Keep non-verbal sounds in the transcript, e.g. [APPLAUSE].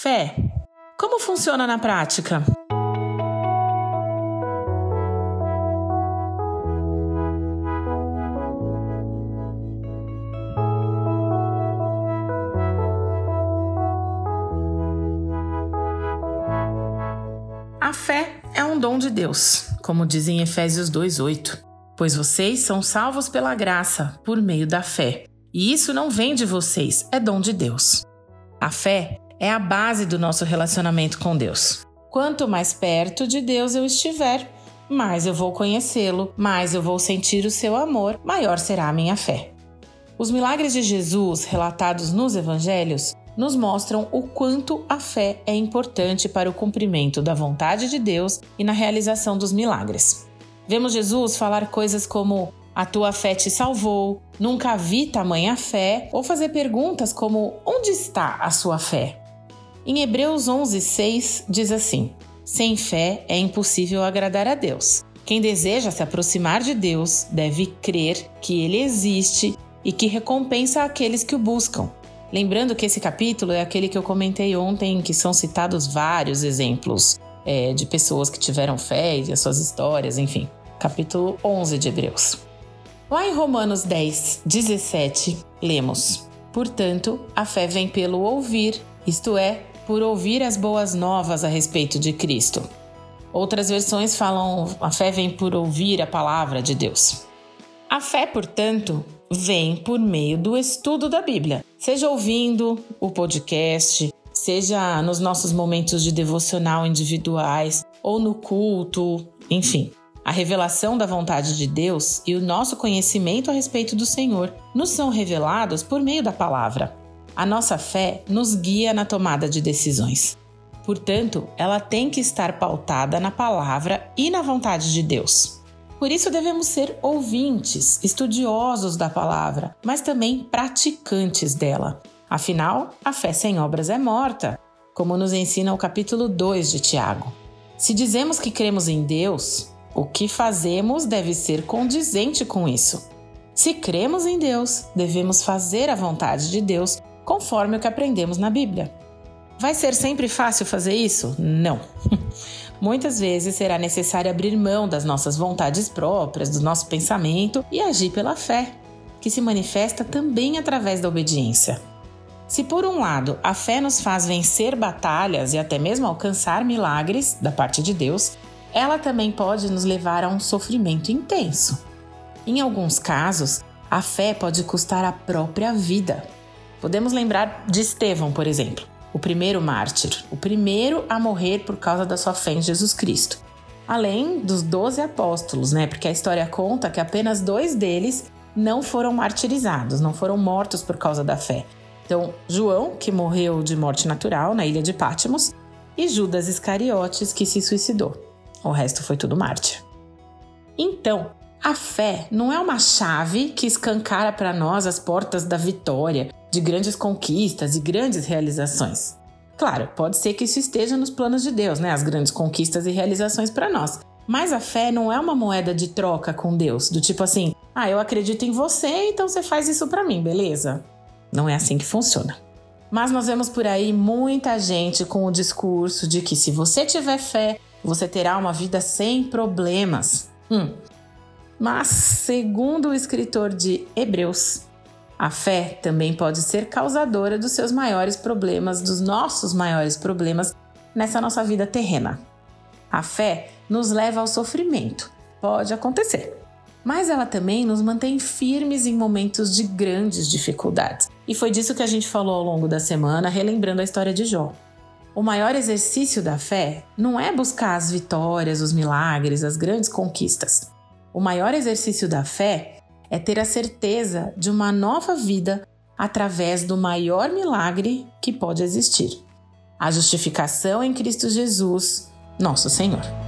Fé. Como funciona na prática? A fé é um dom de Deus, como diz em Efésios 2:8, pois vocês são salvos pela graça, por meio da fé. E isso não vem de vocês, é dom de Deus. A fé é a base do nosso relacionamento com Deus. Quanto mais perto de Deus eu estiver, mais eu vou conhecê-lo, mais eu vou sentir o seu amor, maior será a minha fé. Os milagres de Jesus relatados nos evangelhos nos mostram o quanto a fé é importante para o cumprimento da vontade de Deus e na realização dos milagres. Vemos Jesus falar coisas como: A tua fé te salvou, nunca vi tamanha fé, ou fazer perguntas como: Onde está a sua fé? Em Hebreus 11:6 diz assim: Sem fé é impossível agradar a Deus. Quem deseja se aproximar de Deus deve crer que ele existe e que recompensa aqueles que o buscam. Lembrando que esse capítulo é aquele que eu comentei ontem, que são citados vários exemplos é, de pessoas que tiveram fé e as suas histórias, enfim. Capítulo 11 de Hebreus. Lá em Romanos 10, 17, lemos: Portanto, a fé vem pelo ouvir, isto é, por ouvir as boas novas a respeito de Cristo. Outras versões falam: a fé vem por ouvir a palavra de Deus. A fé, portanto, vem por meio do estudo da Bíblia, seja ouvindo o podcast, seja nos nossos momentos de devocional individuais ou no culto, enfim. A revelação da vontade de Deus e o nosso conhecimento a respeito do Senhor nos são revelados por meio da palavra. A nossa fé nos guia na tomada de decisões. Portanto, ela tem que estar pautada na palavra e na vontade de Deus. Por isso devemos ser ouvintes, estudiosos da palavra, mas também praticantes dela. Afinal, a fé sem obras é morta, como nos ensina o capítulo 2 de Tiago. Se dizemos que cremos em Deus, o que fazemos deve ser condizente com isso. Se cremos em Deus, devemos fazer a vontade de Deus conforme o que aprendemos na Bíblia. Vai ser sempre fácil fazer isso? Não. [LAUGHS] Muitas vezes será necessário abrir mão das nossas vontades próprias, do nosso pensamento e agir pela fé, que se manifesta também através da obediência. Se por um lado a fé nos faz vencer batalhas e até mesmo alcançar milagres da parte de Deus, ela também pode nos levar a um sofrimento intenso. Em alguns casos, a fé pode custar a própria vida. Podemos lembrar de Estevão, por exemplo o primeiro mártir, o primeiro a morrer por causa da sua fé em Jesus Cristo. Além dos doze apóstolos, né? Porque a história conta que apenas dois deles não foram martirizados, não foram mortos por causa da fé. Então, João, que morreu de morte natural na ilha de Patmos, e Judas Iscariotes, que se suicidou. O resto foi tudo mártir. Então, a fé não é uma chave que escancara para nós as portas da vitória, de grandes conquistas e grandes realizações. Claro, pode ser que isso esteja nos planos de Deus, né? As grandes conquistas e realizações para nós. Mas a fé não é uma moeda de troca com Deus, do tipo assim: "Ah, eu acredito em você, então você faz isso para mim, beleza?". Não é assim que funciona. Mas nós vemos por aí muita gente com o discurso de que se você tiver fé, você terá uma vida sem problemas. Hum, mas, segundo o escritor de Hebreus, a fé também pode ser causadora dos seus maiores problemas, dos nossos maiores problemas nessa nossa vida terrena. A fé nos leva ao sofrimento, pode acontecer, mas ela também nos mantém firmes em momentos de grandes dificuldades. E foi disso que a gente falou ao longo da semana, relembrando a história de Jó. O maior exercício da fé não é buscar as vitórias, os milagres, as grandes conquistas. O maior exercício da fé é ter a certeza de uma nova vida através do maior milagre que pode existir: a justificação em Cristo Jesus, nosso Senhor.